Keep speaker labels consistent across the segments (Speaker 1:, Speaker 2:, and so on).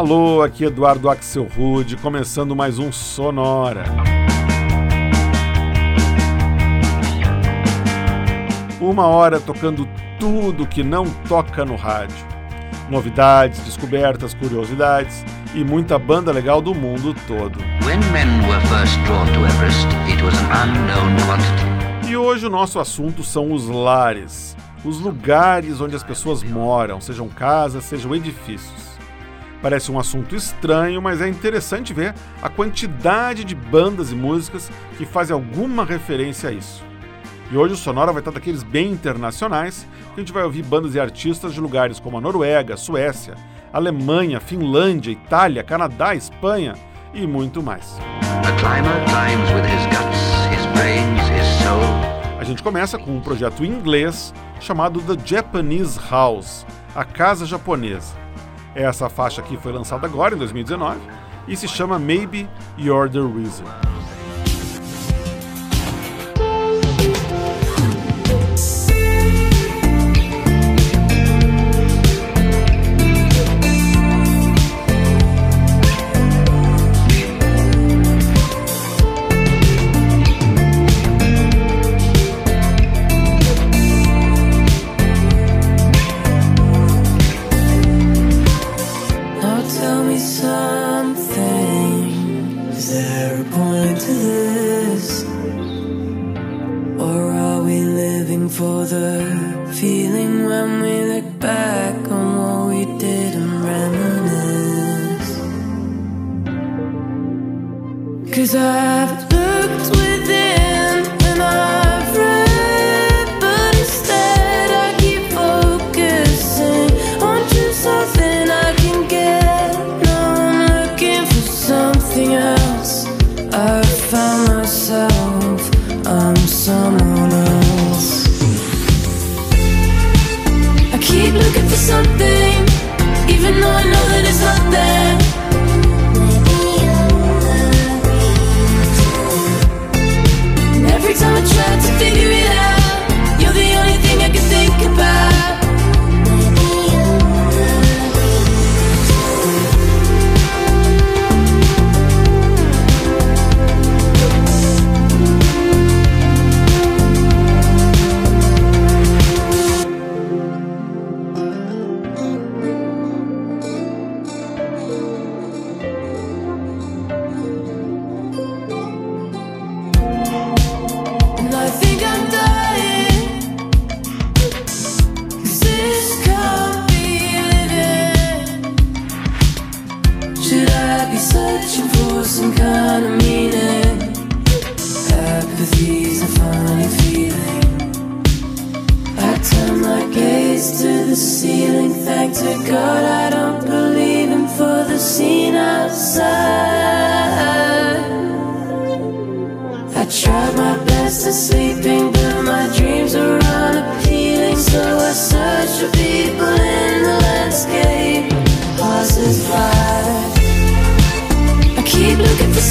Speaker 1: Alô, aqui Eduardo Axel Rude, começando mais um Sonora. Uma hora tocando tudo que não toca no rádio. Novidades, descobertas, curiosidades e muita banda legal do mundo todo. e hoje o nosso assunto são os lares, os lugares onde as pessoas moram, sejam casas, sejam edifícios. Parece um assunto estranho, mas é interessante ver a quantidade de bandas e músicas que fazem alguma referência a isso. E hoje o Sonora vai estar daqueles bem internacionais, que a gente vai ouvir bandas e artistas de lugares como a Noruega, Suécia, Alemanha, Finlândia, Itália, Canadá, Espanha e muito mais. A gente começa com um projeto inglês chamado The Japanese House, a Casa Japonesa. Essa faixa aqui foi lançada agora, em 2019, e se chama Maybe You're the Reason.
Speaker 2: we look back on
Speaker 1: what we did and reminisce. Cause I've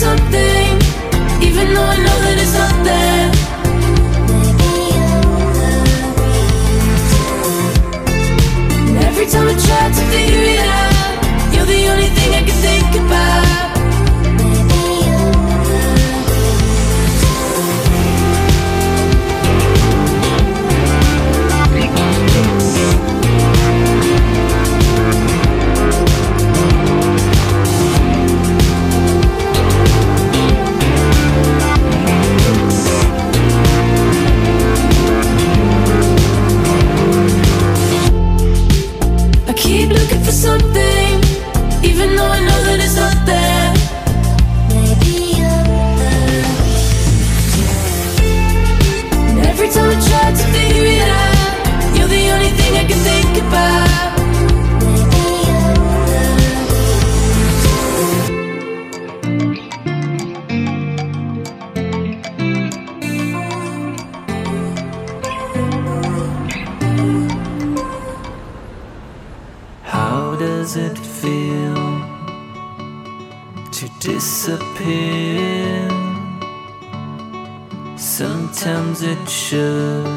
Speaker 1: something, even though I know that it's not there. And every time I try to figure it out, you're
Speaker 2: the only thing I can think about. something 这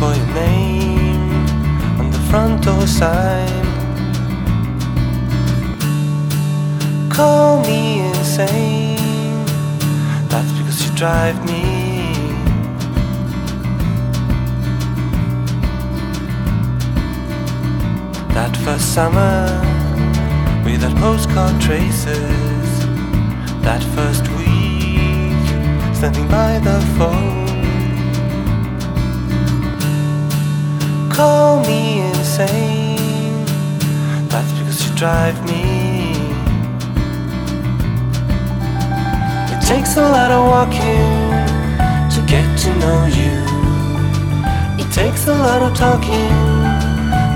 Speaker 2: for your name on the front door sign. Call me insane. That's because you drive me. That first summer with that postcard traces. That first week standing by the phone. Call me insane. That's because you drive me. It takes a lot of walking to get to know you. It takes a lot of talking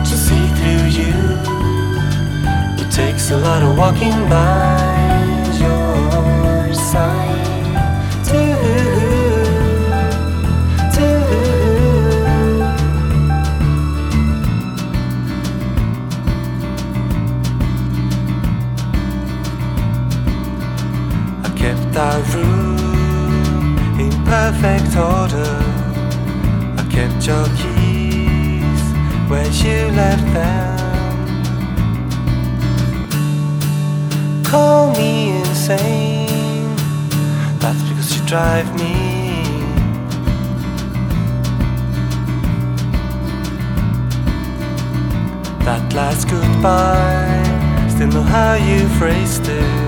Speaker 2: to see through you. It takes a lot of walking by Our room in perfect order. I kept your keys where you left them. Call me insane. That's because you drive me. That last goodbye, still know how you phrased it.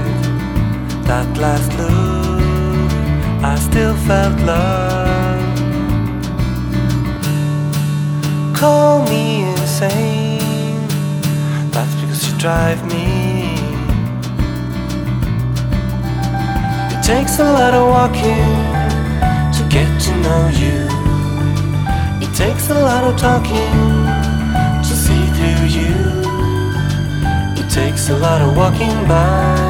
Speaker 2: That last look, I still felt love. Call me insane. That's because you drive me. It takes a lot of walking to get to know you. It takes a lot of talking to see through you. It takes a lot of walking by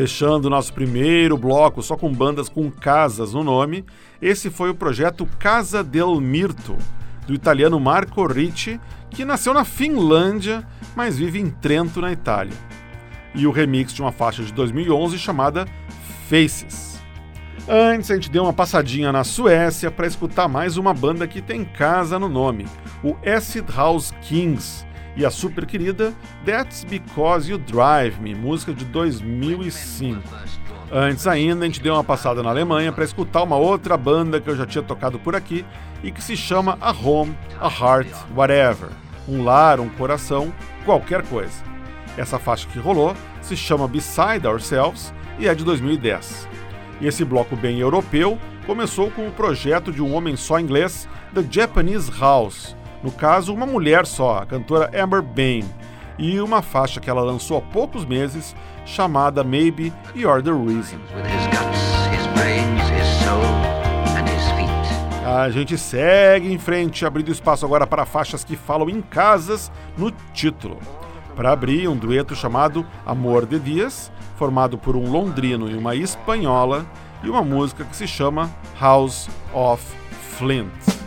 Speaker 3: Fechando nosso primeiro bloco só com bandas com casas no nome, esse foi o projeto Casa del Mirto, do italiano Marco Ricci, que nasceu na Finlândia, mas vive em Trento, na Itália. E o remix de uma faixa de 2011 chamada Faces. Antes a gente deu uma passadinha na Suécia para escutar mais uma banda que tem casa no nome, o Acid House Kings, e a super querida That's Because You Drive Me, música de 2005. Antes ainda, a gente deu uma passada na Alemanha para escutar uma outra banda que eu já tinha tocado por aqui e que se chama A Home, A Heart, Whatever. Um lar, um coração, qualquer coisa. Essa faixa que rolou se chama Beside Ourselves e é de 2010. E esse bloco bem europeu começou com o projeto de um homem só inglês, The Japanese House, no caso, uma mulher só, a cantora Amber Bain, e uma faixa que ela lançou há poucos meses chamada Maybe You're the Reason. A gente segue em frente, abrindo espaço agora para faixas que falam em casas no título. Para abrir, um dueto chamado Amor de Dias, formado por um londrino e uma espanhola, e uma música que se chama House of Flint.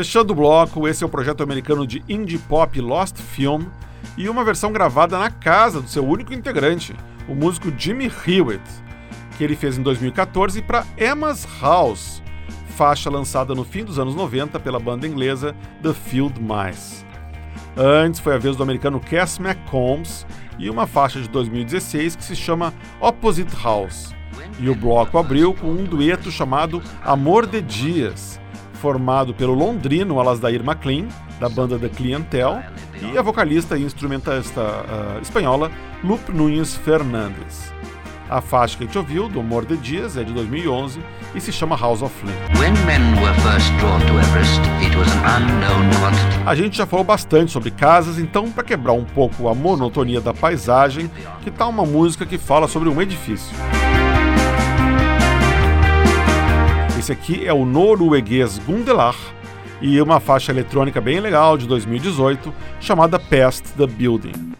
Speaker 3: Fechando o bloco, esse é o projeto americano de indie pop Lost Film e uma versão gravada na casa do seu único integrante, o músico Jimmy Hewitt, que ele fez em 2014 para Emma's House, faixa lançada no fim dos anos 90 pela banda inglesa The Field Mice. Antes foi a vez do americano Cass McCombs e uma faixa de 2016 que se chama Opposite House. E o bloco abriu com um dueto chamado Amor de Dias, formado pelo londrino Alasdair MacLean, da banda The Clientel, e a vocalista e instrumentista uh, espanhola Lupe Nunes Fernandes. A faixa que a gente ouviu, do Amor de Dias, é de 2011 e se chama House of Flame. A gente já falou bastante sobre casas, então para quebrar um pouco a monotonia da paisagem, que tal uma música que fala sobre um edifício? Esse aqui é o norueguês Gundelar e uma faixa eletrônica bem legal de 2018 chamada Past the Building.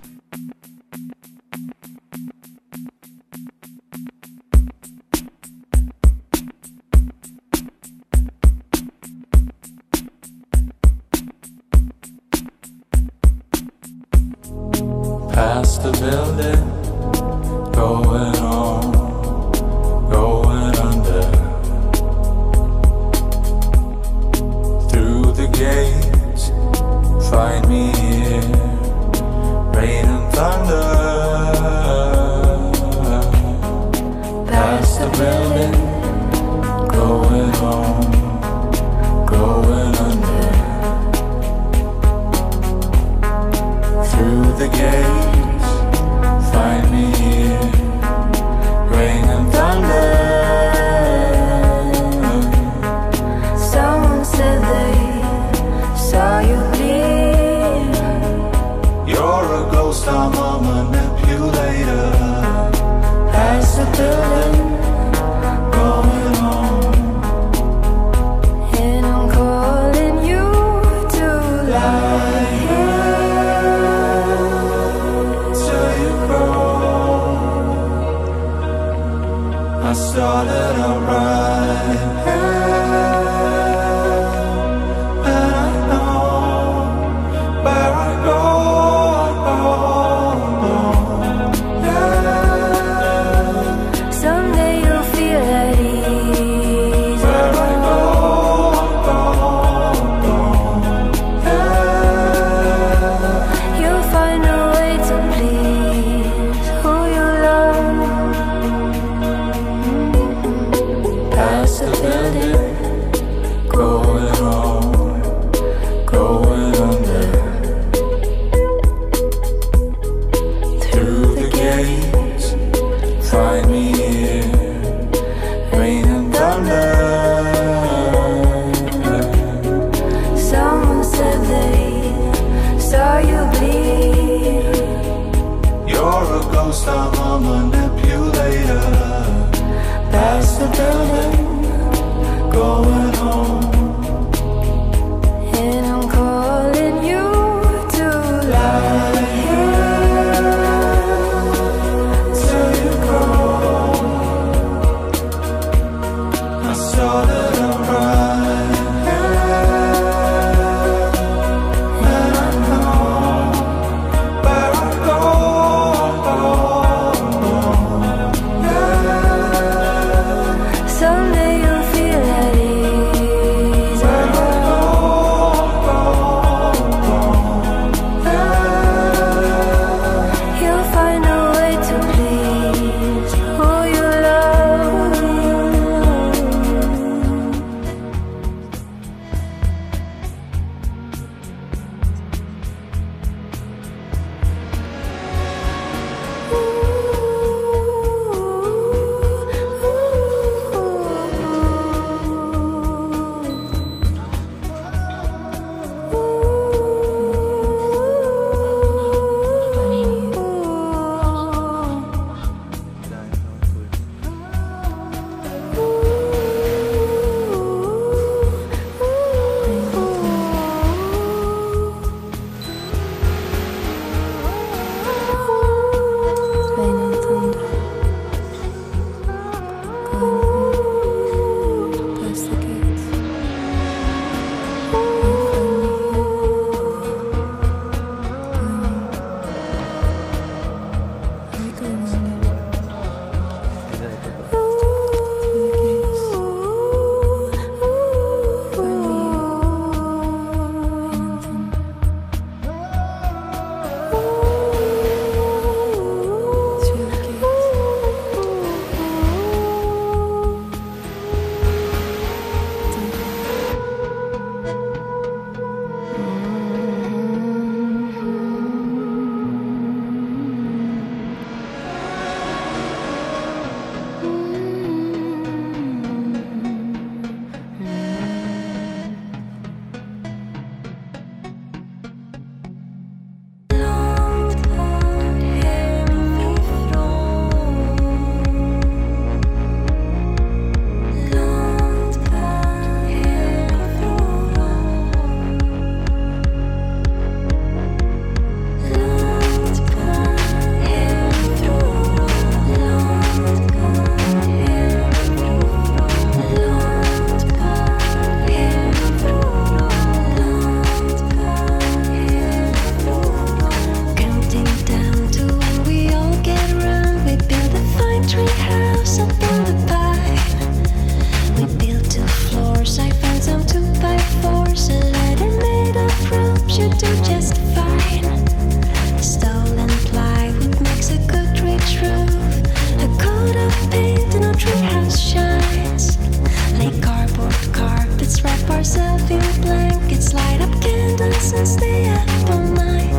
Speaker 3: stay up all night.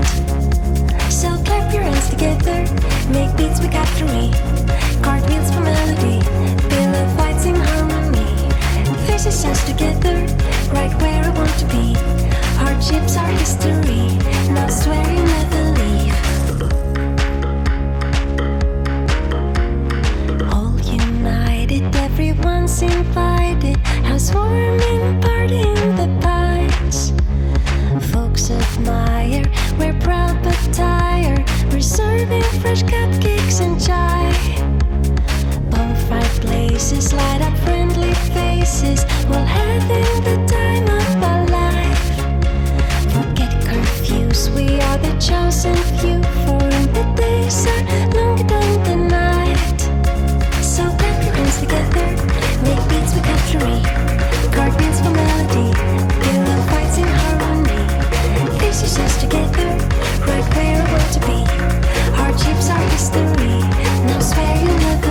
Speaker 3: So clap your hands together, make beats with cavalry, cartwheels for melody, in harmony. Us together, right where I want to be. Hardships
Speaker 4: are history, now swear never leave.
Speaker 2: All united, everyone's invited, housewarming party
Speaker 4: in the pines admire. We're proud but tired. We're serving fresh cupcakes and chai. Bonfire places light up friendly faces while having the time of our life. Forget curfews, we are the chosen few. For in the days are longer than the night. So clap your hands together, make beats with cutlery, beats for melody. keeps our history. No where you.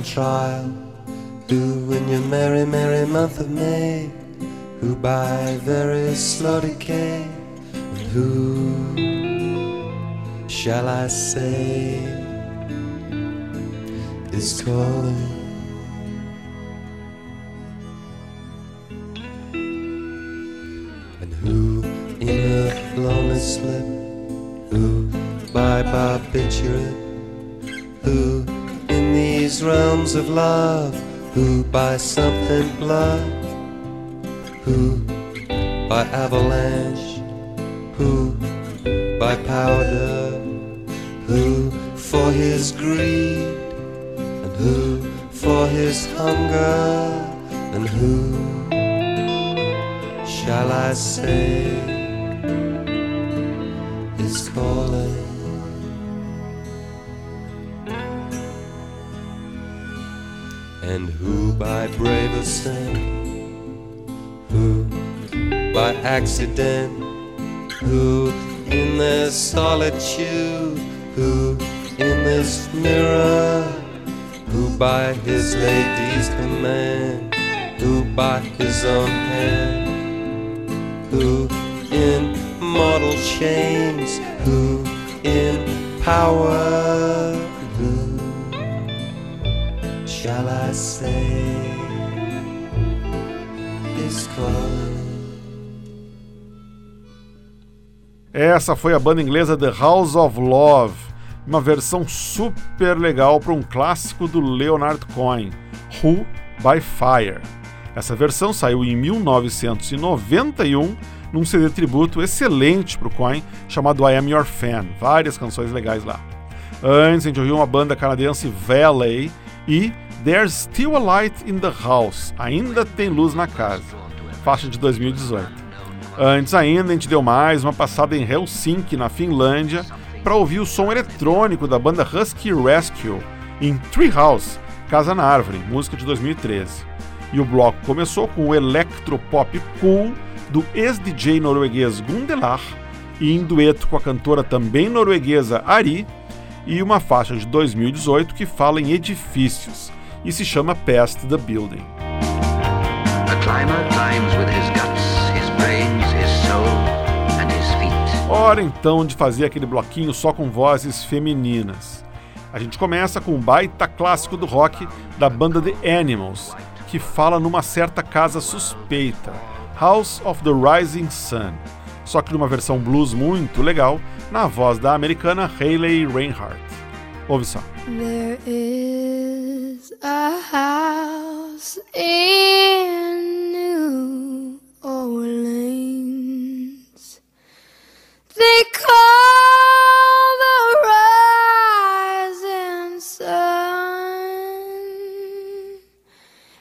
Speaker 2: By trial, who in your merry, merry month of May, who by very slow decay, and who shall I say is calling? And who in a lonely slip, who by barbiturate, who these realms of love, who by something blood, who by avalanche, who by powder, who for his greed, and who for his hunger, and who shall I say And who by brave ascent, who by accident, who in their solitude, who in this mirror, who by his lady's command, who by his own hand, who in mortal chains, who in power, Say is calling?
Speaker 3: Essa foi a banda inglesa The House of Love, uma versão super legal para um clássico do Leonard Cohen, Who by Fire. Essa versão saiu em 1991 num CD tributo excelente para o Cohen chamado I Am Your Fan, várias canções legais lá. Antes a gente ouviu uma banda canadense Valet e There's Still a Light in the House, ainda tem luz na casa, faixa de 2018. Antes ainda, a gente deu mais uma passada em Helsinki, na Finlândia, para ouvir o som eletrônico da banda Husky Rescue em Treehouse, Casa na Árvore, música de 2013. E o bloco começou com o electropop cool do ex-DJ norueguês Gundelar, e em dueto com a cantora também norueguesa Ari, e uma faixa de 2018 que fala em edifícios e se chama Past the Building. Hora então de fazer aquele bloquinho só com vozes femininas. A gente começa com um baita clássico do rock da banda The Animals, que fala numa certa casa suspeita, House of the Rising Sun, só que numa versão blues muito legal, na voz da americana Hayley Reinhardt. Ouve só.
Speaker 5: There is a house in New Orleans. They call the rising sun,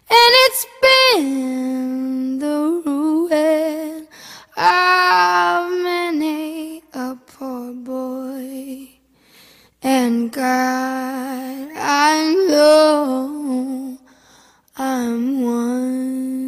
Speaker 5: and it's been And God, I know I'm one.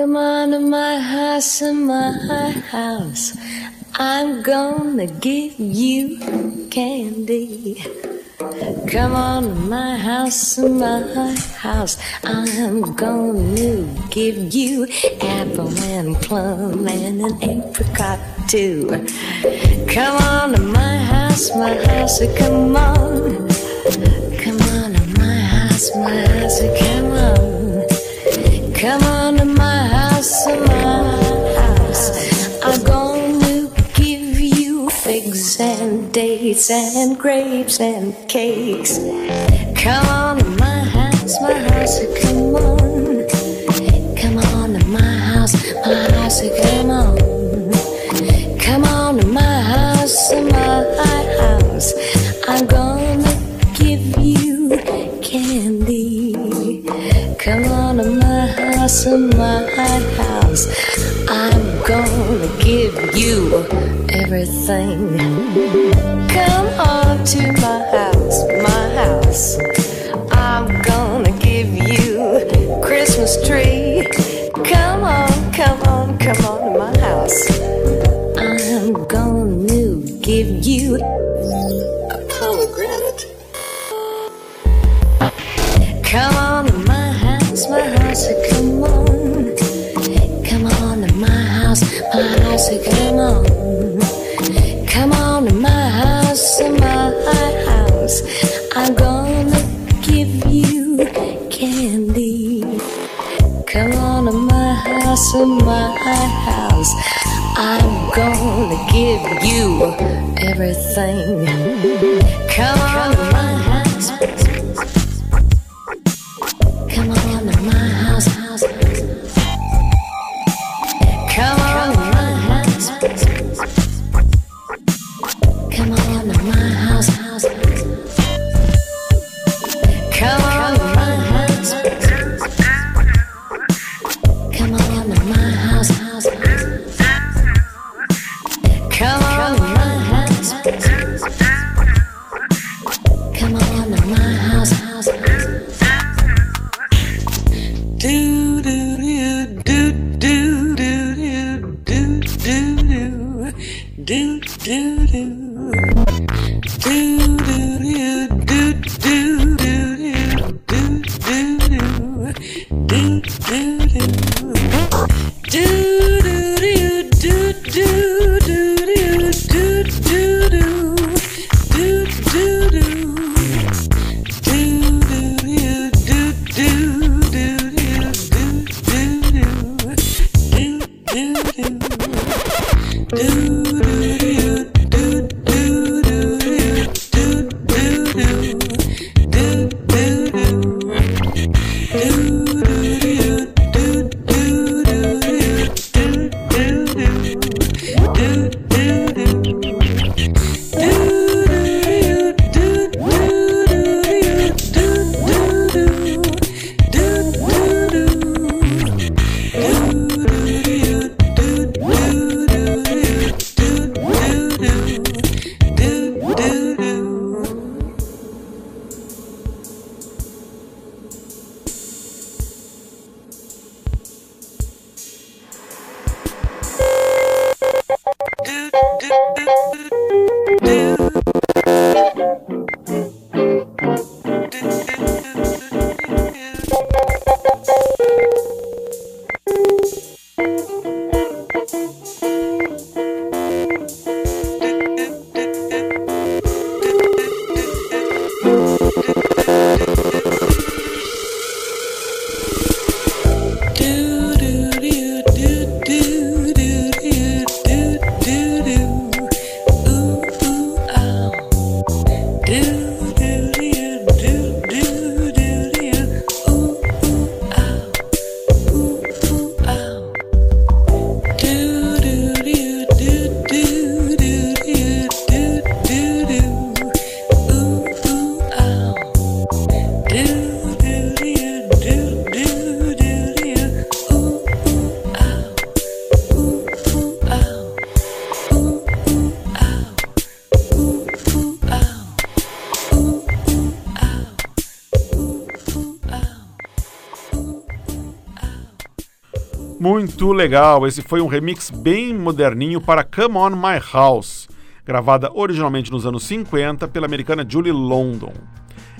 Speaker 4: Come on to my house, in my house. I'm gonna give you candy. Come on to my house, my house. I'm gonna give you apple and plum and an apricot too. Come on to my house, my house. Come on. Come on to my house, my house. Come on. Come on to my house, my house. I'm gonna give you figs and dates and grapes and cakes. Come on to my house, my house. Come on. Come on to my house, my house. Come on. Come on to my house, my house. I'm gonna house, my house. I'm gonna give you everything. Come on to my house, my house. I'm gonna give you Christmas tree. Come on, come on, come on to my house. I'm gonna give you a pomegranate. Come on house, my house, come on. Come on to my house, my house, come on. Come on to my house, my house. I'm gonna give you candy. Come on to my house, my house. I'm gonna give you everything. Come on do.
Speaker 3: Muito legal, esse foi um remix bem moderninho para Come On My House, gravada originalmente nos anos 50 pela americana Julie London.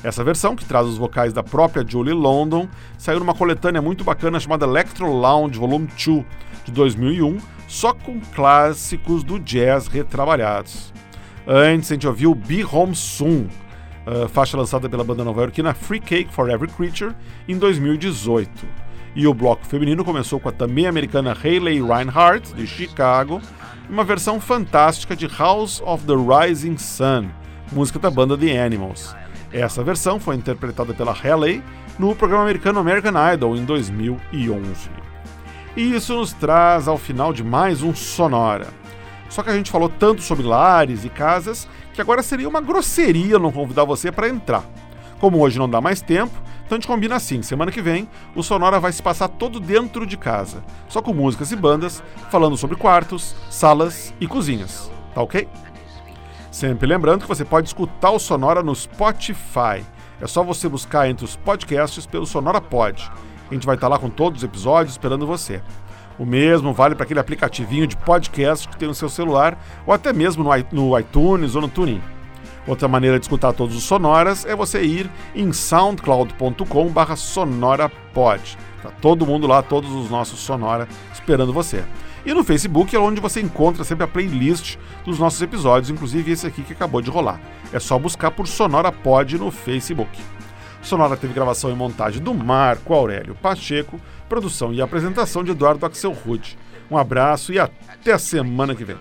Speaker 3: Essa versão, que traz os vocais da própria Julie London, saiu numa coletânea muito bacana chamada Electro Lounge Volume 2, de 2001, só com clássicos do jazz retrabalhados. Antes, a gente ouviu Be Home Soon, uh, faixa lançada pela banda nova-iorquina Free Cake for Every Creature, em 2018. E o bloco feminino começou com a também americana Hayley Reinhardt, de Chicago, uma versão fantástica de House of the Rising Sun, música da banda The Animals. Essa versão foi interpretada pela Hayley no programa americano American Idol em 2011. E isso nos traz ao final de mais um Sonora. Só que a gente falou tanto sobre lares e casas que agora seria uma grosseria não convidar você para entrar. Como hoje não dá mais tempo, então a gente combina assim: semana que vem, o Sonora vai se passar todo dentro de casa, só com músicas e bandas, falando sobre quartos, salas e cozinhas. Tá ok? Sempre lembrando que você pode escutar o Sonora no Spotify. É só você buscar entre os podcasts pelo Sonora Pod. A gente vai estar lá com todos os episódios esperando você. O mesmo vale para aquele aplicativinho de podcast que tem no seu celular ou até mesmo no iTunes ou no TuneIn. Outra maneira de escutar todos os sonoras é você ir em soundcloud.com/sonorapod. Tá todo mundo lá, todos os nossos sonora esperando você. E no Facebook é onde você encontra sempre a playlist dos nossos episódios, inclusive esse aqui que acabou de rolar. É só buscar por Sonora Pod no Facebook. Sonora teve gravação e montagem do Marco Aurélio Pacheco, produção e apresentação de Eduardo Axel Rude. Um abraço e até a semana que vem.